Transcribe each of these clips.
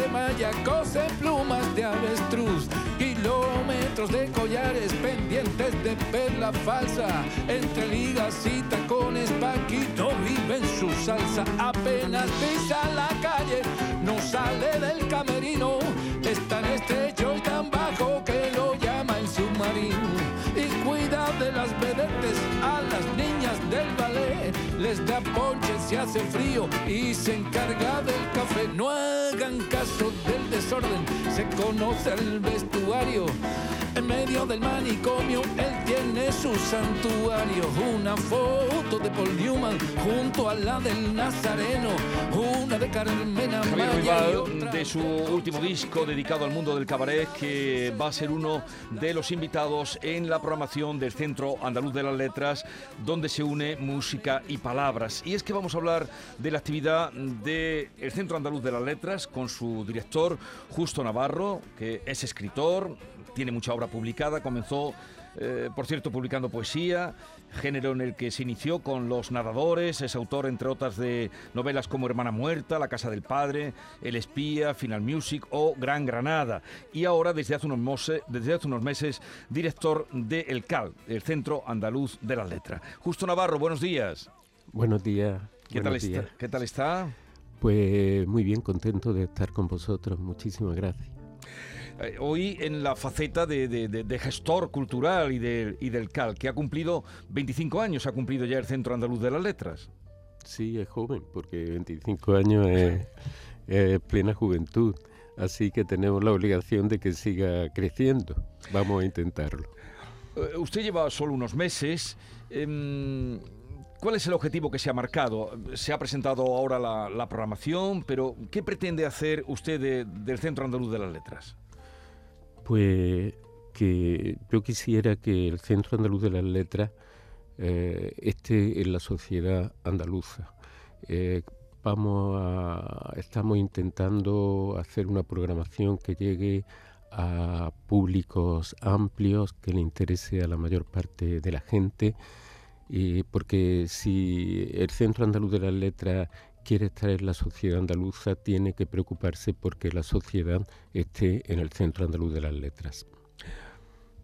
De malla, cose plumas de avestruz. Kilómetros de collares pendientes de perla falsa. Entre ligas y tacones, Paquito vive en su salsa. Apenas pisa la calle, no sale del camerino. Es tan estrecho Les da ponche si hace frío y se encarga del café. No hagan caso del desorden, se conoce el vestuario. En medio del manicomio, él tiene su santuario. Una foto de Paul Newman junto a la del Nazareno. Una de Carmena Javier Ruibal, de su último disco dedicado al mundo del cabaret, que va a ser uno de los invitados en la programación del Centro Andaluz de las Letras, donde se une música y palabras. Y es que vamos a hablar de la actividad del Centro Andaluz de las Letras con su director, Justo Navarro, que es escritor, tiene mucha obra publicada, comenzó eh, por cierto, publicando poesía, género en el que se inició con Los Nadadores, es autor, entre otras, de novelas como Hermana Muerta, La Casa del Padre, El Espía, Final Music o Gran Granada. Y ahora, desde hace unos, mose- desde hace unos meses, director de El CAL, el Centro Andaluz de las Letras. Justo Navarro, buenos días. Buenos días. ¿Qué, tal está, días. ¿Qué tal está? Pues muy bien, contento de estar con vosotros. Muchísimas gracias. Eh, hoy en la faceta de, de- de- de gestor cultural y, del- y del CAL, que ha cumplido 25 años, ha cumplido ya el Centro Andaluz de las Letras. Sí, es joven, porque 25 años es, es plena juventud. Así que tenemos la obligación de que siga creciendo. Vamos a intentarlo. Eh, Usted lleva solo unos meses. em, ¿Cuál es el objetivo que se ha marcado? Se ha presentado ahora la, la programación, pero ¿qué pretende hacer usted de- del Centro Andaluz de las Letras? Pues que yo quisiera que el Centro Andaluz de las Letras eh, esté en la sociedad andaluza. Eh, vamos a, estamos intentando hacer una programación que llegue a públicos amplios, que le interese a la mayor parte de la gente, y porque si el Centro Andaluz de las Letras quiere estar en la sociedad andaluza, tiene que preocuparse porque la sociedad esté en el Centro Andaluz de las Letras.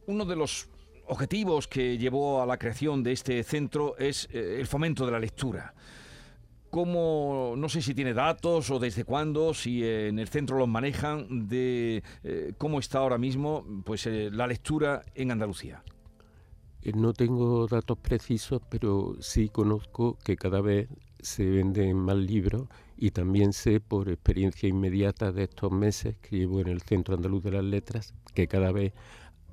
Uno de los objetivos que llevó a la creación de este centro es eh, el fomento de la lectura. ¿Cómo, no sé si tiene datos o desde cuándo, si eh, en el centro los manejan, de eh, cómo está ahora mismo pues, eh, la lectura en Andalucía? Eh, No tengo datos precisos, pero sí conozco que cada vez se venden más libros y también sé por experiencia inmediata de estos meses que llevo en el Centro Andaluz de las Letras que cada vez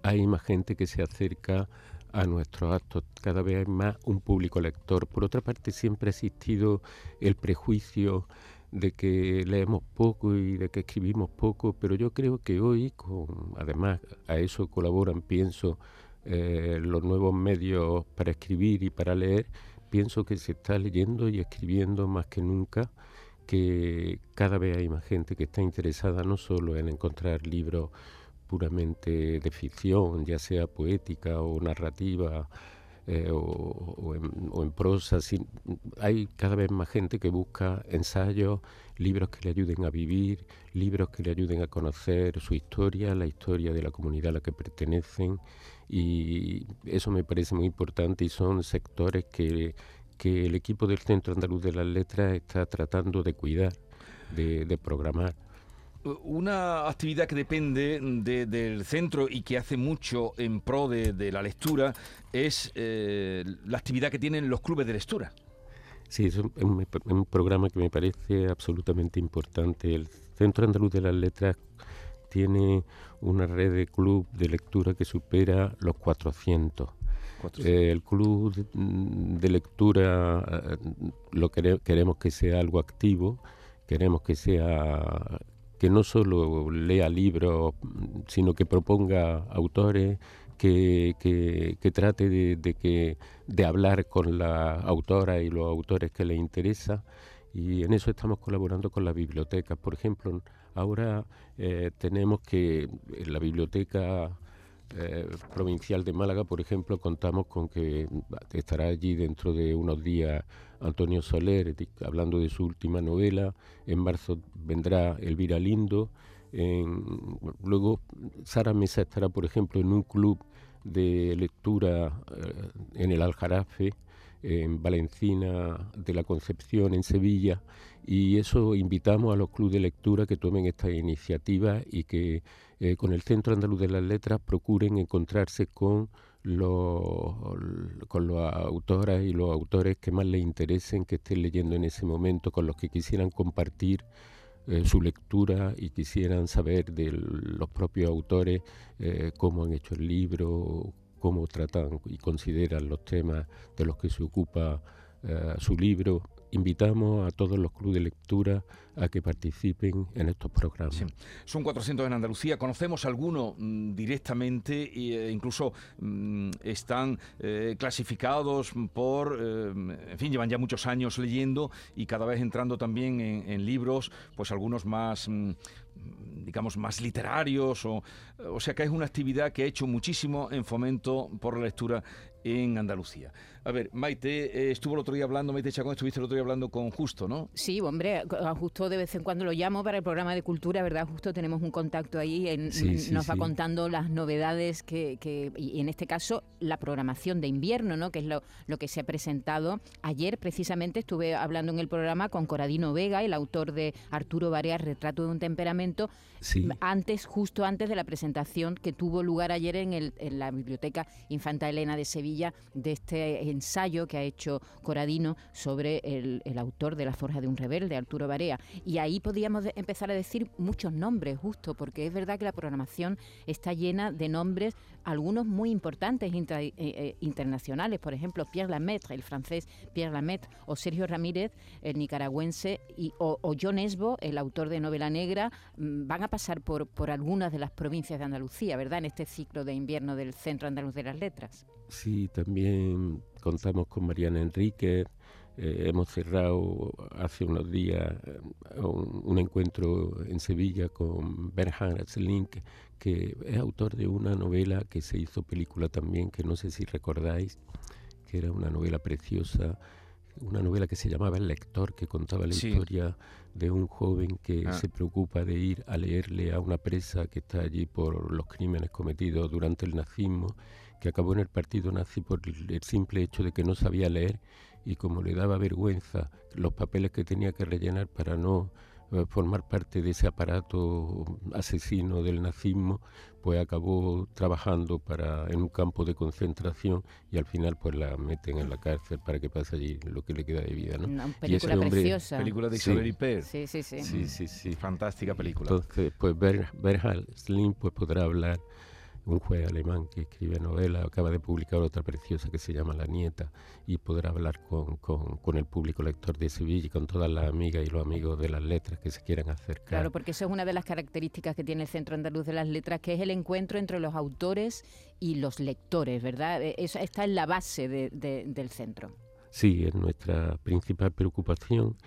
hay más gente que se acerca a nuestros actos, cada vez hay más un público lector. Por otra parte, siempre ha existido el prejuicio de que leemos poco y de que escribimos poco, pero yo creo que hoy, con, además a eso colaboran, pienso, eh, los nuevos medios para escribir y para leer, pienso que se está leyendo y escribiendo más que nunca, que cada vez hay más gente que está interesada no solo en encontrar libros puramente de ficción, ya sea poética o narrativa, eh, o, o en, o en prosa. sin- hay cada vez más gente que busca ensayos, libros que le ayuden a vivir, libros que le ayuden a conocer su historia, la historia de la comunidad a la que pertenecen. Y eso me parece muy importante y son sectores que, que el equipo del Centro Andaluz de las Letras está tratando de cuidar, de, de programar. Una actividad que depende de- del centro y que hace mucho en pro de, de la lectura es eh, la actividad que tienen los clubes de lectura. Sí, es un, un- un programa que me parece absolutamente importante. El Centro Andaluz de las Letras tiene una red de club de lectura que supera los 400 Eh, el club de, lectura eh, lo queremos que sea algo activo, queremos que sea que no solo lea libros, sino que proponga autores, que, que, trate de, que, de hablar con la autora y los autores que le interesa. Y en eso estamos colaborando con las bibliotecas. Por ejemplo, ahora eh, tenemos que en la biblioteca eh, provincial de Málaga, por ejemplo, contamos con que estará allí dentro de unos días Antonio Soler, hablando de su última novela. En marzo vendrá Elvira Lindo. luego Sara Mesa estará, por ejemplo, en un club de lectura eh, en el Aljarafe, en Valencina de la Concepción, en Sevilla, y eso invitamos a los clubes de lectura que tomen esta iniciativa y que eh, con el Centro Andaluz de las Letras procuren encontrarse con los, con las autoras y los autores que más les interesen, que estén leyendo en ese momento, con los que quisieran compartir eh, su lectura y quisieran saber de los propios autores eh, cómo han hecho el libro, cómo tratan y consideran los temas de los que se ocupa su libro. Invitamos a todos los clubes de lectura a que participen en estos programas. Son 400 en Andalucía, conocemos algunos mm, directamente e incluso mm, están eh, clasificados por, eh, en fin, llevan ya muchos años leyendo y cada vez entrando también en, libros, pues algunos más... Mm, digamos, más literarios, o, o sea que es una actividad que ha hecho muchísimo en fomento por la lectura en Andalucía. A ver, Maite, eh, estuvo el otro día hablando, Maite Chacón, estuviste el otro día hablando con Justo, ¿no? Sí, hombre, Justo de vez en cuando lo llamo para el programa de cultura, ¿verdad? Justo tenemos un contacto ahí, en, nos va contando las novedades que, y en este caso, la programación de invierno, ¿no? Que es lo, lo que se ha presentado. Ayer, precisamente, estuve hablando en el programa con Coradino Vega, el autor de Arturo Barea, Retrato de un temperamento, antes, justo antes de la presentación que tuvo lugar ayer en, el, en la Biblioteca Infanta Elena de Sevilla de este ensayo que ha hecho Coradino sobre el, autor de La Forja de un Rebelde, Arturo Barea. Y ahí podríamos empezar a decir muchos nombres, justo, porque es verdad que la programación está llena de nombres, algunos muy importantes eh, eh, internacionales, por ejemplo, Pierre Lamaitre, el francés Pierre Lamaitre, o Sergio Ramírez, el nicaragüense, y, o, John Esbo, el autor de Novela Negra, mm, van a pasar por, por algunas de las provincias de Andalucía, ¿verdad?, en este ciclo de invierno del Centro Andaluz de las Letras. Sí, también contamos con Mariana Enrique. Eh, hemos cerrado hace unos días eh, un, encuentro en Sevilla con Bernhard Link, que es autor de una novela que se hizo película también, que no sé si recordáis, que era una novela preciosa, una novela que se llamaba El lector, que contaba la historia de un joven que ah. se preocupa de ir a leerle a una presa que está allí por los crímenes cometidos durante el nazismo que acabó en el partido nazi por el simple hecho de que no sabía leer y como le daba vergüenza los papeles que tenía que rellenar para no eh, formar parte de ese aparato asesino del nazismo, pues acabó trabajando para en un campo de concentración y al final pues la meten en la cárcel para que pase allí lo que le queda de vida, ¿no? Una película preciosa. Película de Isabel sí. Sí, sí, sí. Sí, sí, Fantástica película. Entonces, pues Berhal Slim pues podrá hablar un juez alemán que escribe novela, acaba de publicar otra preciosa que se llama La Nieta y podrá hablar con, con, el público lector de Sevilla y con todas las amigas y los amigos de las letras que se quieran acercar. Claro, porque eso es una de las características que tiene el Centro Andaluz de las Letras, que es el encuentro entre los autores y los lectores, ¿verdad? E, esa está en la base del centro. Sí, es nuestra principal preocupación,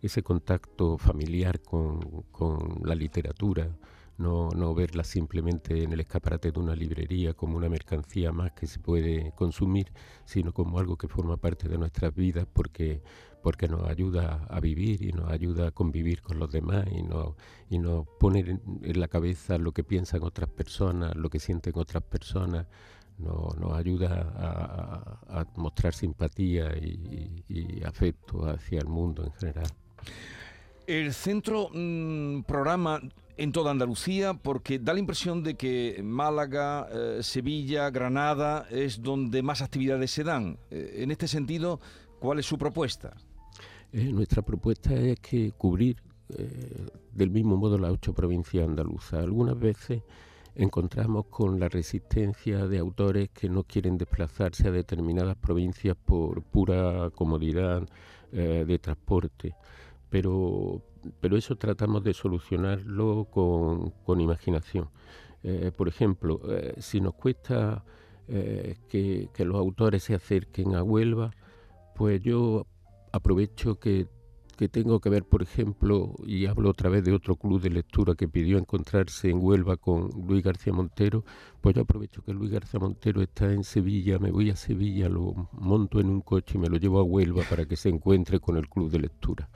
ese contacto familiar con, con la literatura, no, no verla simplemente en el escaparate de una librería como una mercancía más que se puede consumir, sino como algo que forma parte de nuestras vidas porque, porque nos ayuda a vivir y nos ayuda a convivir con los demás y nos, y pone en, la cabeza lo que piensan otras personas, lo que sienten otras personas, nos, ayuda a, mostrar simpatía y, y afecto hacia el mundo en general. El centro mm, programa en toda Andalucía porque da la impresión de que Málaga, eh, Sevilla, Granada es donde más actividades se dan. Eh, en este sentido, ¿cuál es su propuesta? Eh, nuestra propuesta es que cubrir del mismo modo las ocho provincias andaluzas. Algunas veces encontramos con la resistencia de autores que no quieren desplazarse a determinadas provincias por pura comodidad de transporte. Pero, pero eso tratamos de solucionarlo con, imaginación. Eh, por ejemplo, eh, si nos cuesta que, que los autores se acerquen a Huelva, pues yo aprovecho que que tengo que ver, por ejemplo, y hablo otra vez de otro club de lectura que pidió encontrarse en Huelva con Luis García Montero, pues yo aprovecho que Luis García Montero está en Sevilla, me voy a Sevilla, lo monto en un coche y me lo llevo a Huelva para que se encuentre con el club de lectura.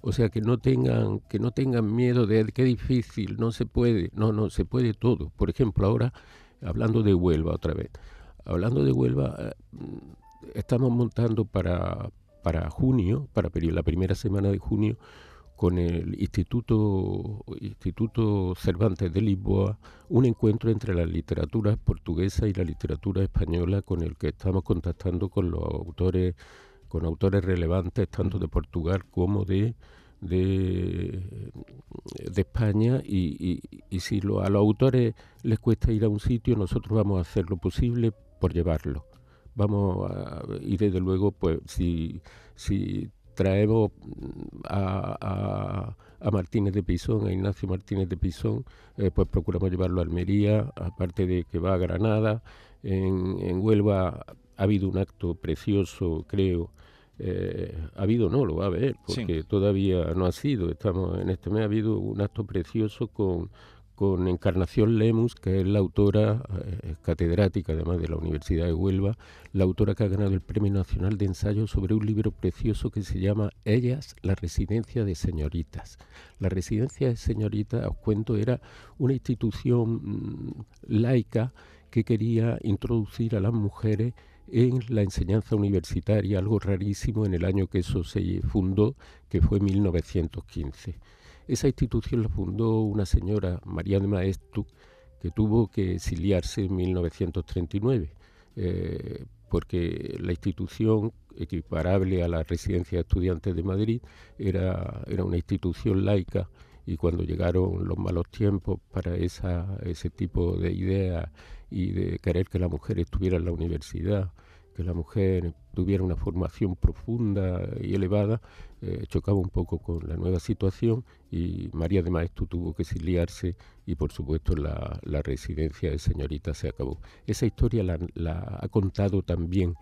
O sea que no tengan, que no tengan miedo de qué difícil, no se puede, no, no, se puede todo. Por ejemplo, ahora, hablando de Huelva otra vez, hablando de Huelva, eh, estamos montando para, para junio, para la primera semana de junio, con el Instituto, Instituto Cervantes de Lisboa, un encuentro entre la literatura portuguesa y la literatura española con el que estamos contactando con los autores, con autores relevantes tanto de Portugal como de, de, España y, si a los autores les cuesta ir a un sitio, nosotros vamos a hacer lo posible por llevarlo vamos a, y desde luego, pues si, si traemos a, a, Martínez de Pisón, a Ignacio Martínez de Pisón, eh, pues procuramos llevarlo a Almería, aparte de que va a Granada. En, en Huelva ha habido un acto precioso, creo. Eh, ha habido, no, lo va a haber, porque todavía no ha sido. Estamos en este mes, ha habido un acto precioso con con Encarnación Lemus, que es la autora eh, catedrática además de la Universidad de Huelva, la autora que ha ganado el Premio Nacional de Ensayo sobre un libro precioso que se llama Ellas, la residencia de señoritas. La residencia de señoritas, os cuento, era una institución mm, laica que quería introducir a las mujeres en la enseñanza universitaria, algo rarísimo en el año que eso se fundó, que fue 1915. Esa institución la fundó una señora, María de Maestu, que tuvo que exiliarse en 1939, eh, porque la institución equiparable a la residencia de estudiantes de Madrid era, era una institución laica y cuando llegaron los malos tiempos para esa, ese tipo de ideas y de querer que la mujer estuviera en la universidad, que la mujer tuviera una formación profunda y elevada, eh, chocaba un poco con la nueva situación y María de Maestro tuvo que exiliarse y por supuesto la, residencia de señorita se acabó. Esa historia la, ha contado también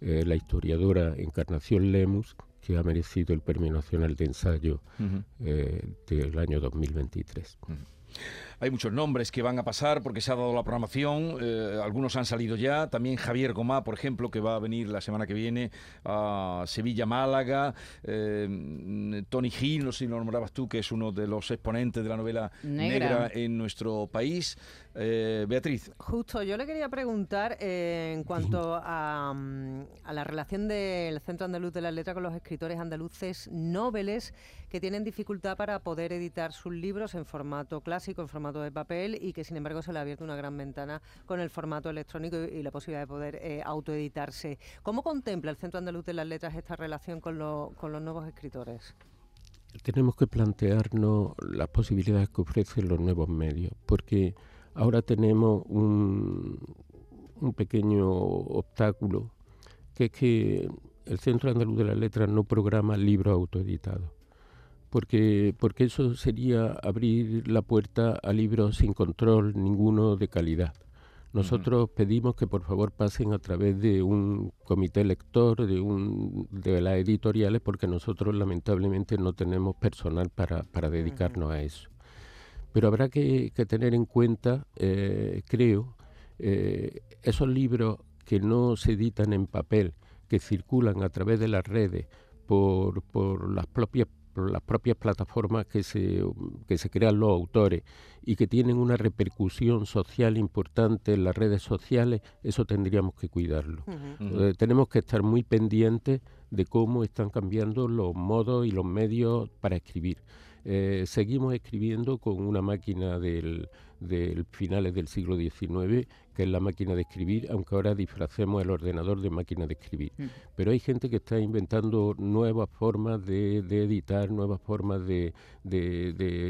eh, la historiadora Encarnación Lemus, que ha merecido el Premio Nacional de Ensayo eh, del año 2023. Hay muchos nombres que van a pasar porque se ha dado la programación, eh, algunos han salido ya, también Javier Gomá, por ejemplo, que va a venir la semana que viene a Sevilla-Málaga, eh, Tony Gil, no sé si lo nombrabas tú, que es uno de los exponentes de la novela negra, en nuestro país. Eh, Beatriz. Justo, yo le quería preguntar en cuanto a, a la relación del Centro Andaluz de la Letra con los escritores andaluces nobles que tienen dificultad para poder editar sus libros en formato clásico, en formato de papel y que sin embargo se le ha abierto una gran ventana con el formato electrónico y, la posibilidad de poder eh, autoeditarse. ¿Cómo contempla el Centro Andaluz de las Letras esta relación con, con los nuevos escritores? Tenemos que plantearnos las posibilidades que ofrecen los nuevos medios, porque ahora tenemos un, un pequeño obstáculo, que es que el Centro Andaluz de las Letras no programa libros autoeditados porque, porque eso sería abrir la puerta a libros sin control ninguno de calidad. Nosotros pedimos que por favor pasen a través de un comité lector, de, un, de las editoriales, porque nosotros lamentablemente no tenemos personal para, para dedicarnos a eso. Pero habrá que, tener en cuenta, eh, creo, eh, esos libros que no se editan en papel, que circulan a través de las redes por, por las propias las propias plataformas que se, que se crean los autores y que tienen una repercusión social importante en las redes sociales, eso tendríamos que cuidarlo. Tenemos que estar muy pendientes de cómo están cambiando los modos y los medios para escribir. Eh, seguimos escribiendo con una máquina del, finales del siglo XIX, que es la máquina de escribir, aunque ahora disfracemos el ordenador de máquina de escribir. Mm. Pero hay gente que está inventando nuevas formas de, editar, nuevas formas de,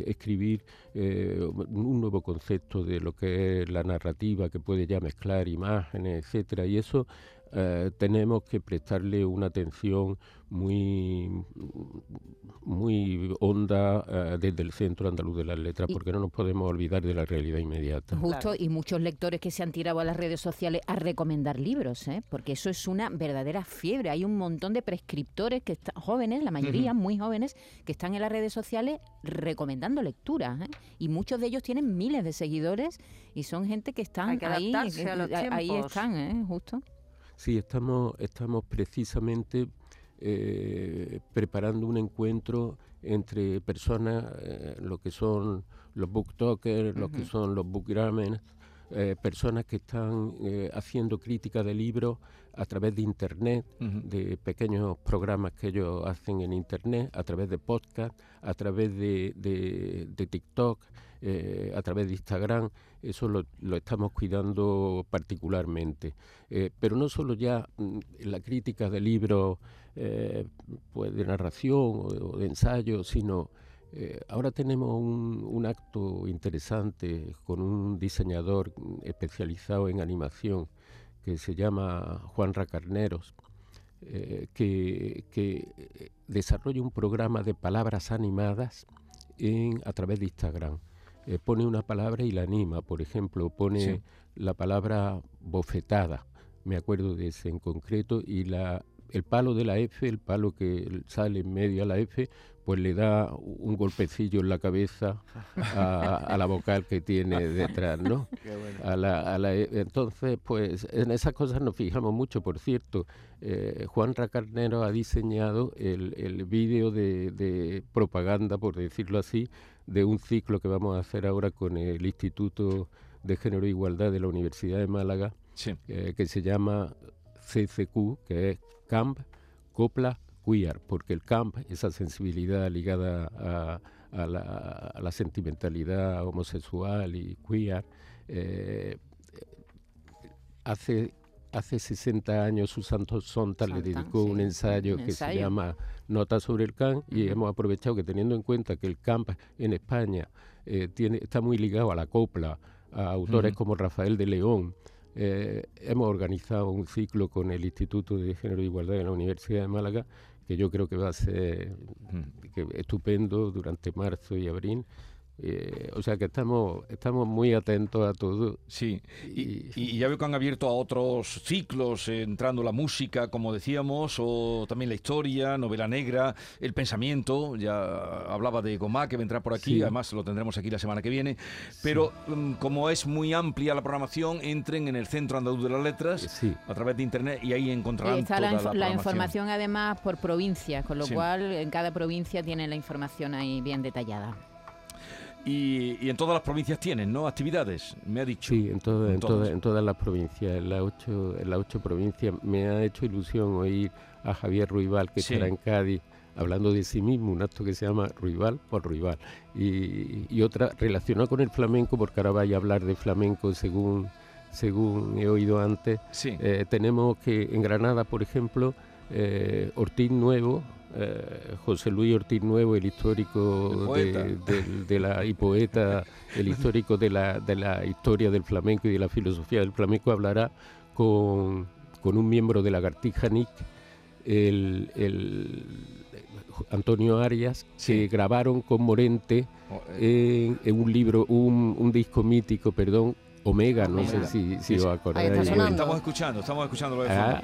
escribir, eh, un nuevo concepto de lo que es la narrativa, que puede ya mezclar imágenes, etcétera, y eso eh, tenemos que prestarle una atención muy, muy honda eh, desde el Centro Andaluz de las Letras, porque no nos podemos olvidar de la realidad inmediata. Justo, y muchos lectores que se han tirado a las redes sociales a recomendar libros, ¿eh? porque eso es una verdadera fiebre. Hay un montón de prescriptores que están jóvenes, la mayoría muy jóvenes, que están en las redes sociales recomendando lecturas. Y muchos de ellos tienen miles de seguidores y son gente que están ahí, ahí están, justo. Sí, estamos, estamos precisamente eh, preparando un encuentro entre personas, eh, lo que son los booktokers, lo que son los bookgrammers, eh, personas que están haciendo crítica de libros a través de Internet, de pequeños programas que ellos hacen en Internet, a través de podcast, a través de, de TikTok, a través de Instagram eso lo, estamos cuidando particularmente. Eh, pero no solo ya mm, la crítica de libros eh, pues de narración o de, ensayo, sino eh, ahora tenemos un, acto interesante con un diseñador especializado en animación que se llama Juan Racarneros, que, que desarrolla un programa de palabras animadas en, a través de Instagram. Eh, pone una palabra y la anima. Por ejemplo, pone la palabra bofetada, me acuerdo de ese en concreto, y la, el palo de la F, el palo que sale en medio a la F, pues le da un golpecillo en la cabeza a, la vocal que tiene detrás, ¿no? a la, e, entonces, pues en esas cosas nos fijamos mucho. Por cierto, eh, Juan Racarnero ha diseñado el, el vídeo de, de propaganda, por decirlo así, de un ciclo que vamos a hacer ahora con el Instituto de Género e Igualdad de la Universidad de Málaga, eh, que se llama CCQ, que es Camp Copla Queer, porque el camp, esa sensibilidad ligada a, la, sentimentalidad homosexual y queer, eh, hace hace 60 años Susan Sontag le dedicó un ensayo que se llama Nota sobre el camp y hemos aprovechado que teniendo en cuenta que el camp en España eh, tiene, está muy ligado a la copla, a autores como Rafael de León, eh, hemos organizado un ciclo con el Instituto de Género e Igualdad de la Universidad de Málaga que yo creo que va a ser estupendo durante marzo y abril eh, o sea que estamos, estamos muy atentos a todo. Sí, y, ya veo que han abierto a otros ciclos, eh, entrando la música, como decíamos, o también la historia, novela negra, el pensamiento. Ya hablaba de Gomá, que vendrá por aquí, además lo tendremos aquí la semana que viene. Pero mm, como es muy amplia la programación, entren en el Centro Andaluz de las Letras a través de internet y ahí encontrarán Está toda la, información además por provincia, con lo cual en cada provincia tienen la información ahí bien detallada. Y, en todas las provincias tienen, ¿no? Actividades, me ha dicho. Sí, en, en, todas las provincias, en las ocho, en las ocho provincias. Me ha hecho ilusión oír a Javier Ruibal, que estará en Cádiz, hablando de sí mismo, un acto que se llama Ruibal por Ruibal. Y, otra relacionada con el flamenco, porque ahora vaya a hablar de flamenco según, según he oído antes. Eh, tenemos que en Granada, por ejemplo, eh, Ortiz Nuevo, eh, José Luis Ortiz Nuevo, el histórico de, la y poeta, el histórico de la, de la historia del flamenco y de la filosofía del flamenco, hablará con, un miembro de la Gartija Nick, el, Antonio Arias, que grabaron con Morente oh, eh. en, un libro, un, disco mítico, perdón, Omega, no sé si, si os acordáis. Estamos escuchando, estamos escuchando lo de ah,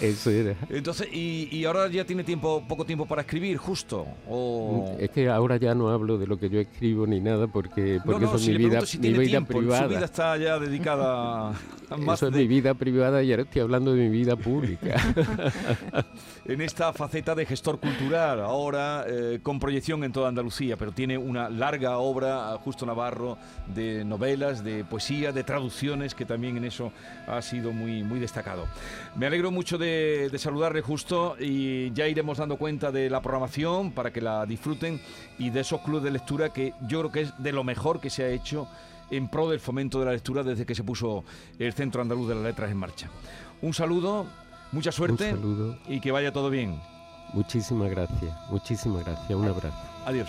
eso era. Entonces, y, ahora ya tiene tiempo, poco tiempo para escribir, justo. O... Es que ahora ya no hablo de lo que yo escribo ni nada porque, porque eso es mi vida, mi vida privada. Su vida está ya dedicada a más Eso es mi vida privada y ahora estoy hablando de mi vida pública. en esta faceta de gestor cultural, ahora eh, con proyección en toda Andalucía, pero tiene una larga obra, Justo Navarro, de novelas, de poesía, de traducciones, que también en eso ha sido muy, muy destacado. Me alegro mucho de de, saludarle justo y ya iremos dando cuenta de la programación para que la disfruten y de esos clubes de lectura que yo creo que es de lo mejor que se ha hecho en pro del fomento de la lectura desde que se puso el Centro Andaluz de las Letras en marcha. Un saludo, mucha suerte y que vaya todo bien. Muchísimas gracias, muchísimas gracias. Un abrazo. Adiós.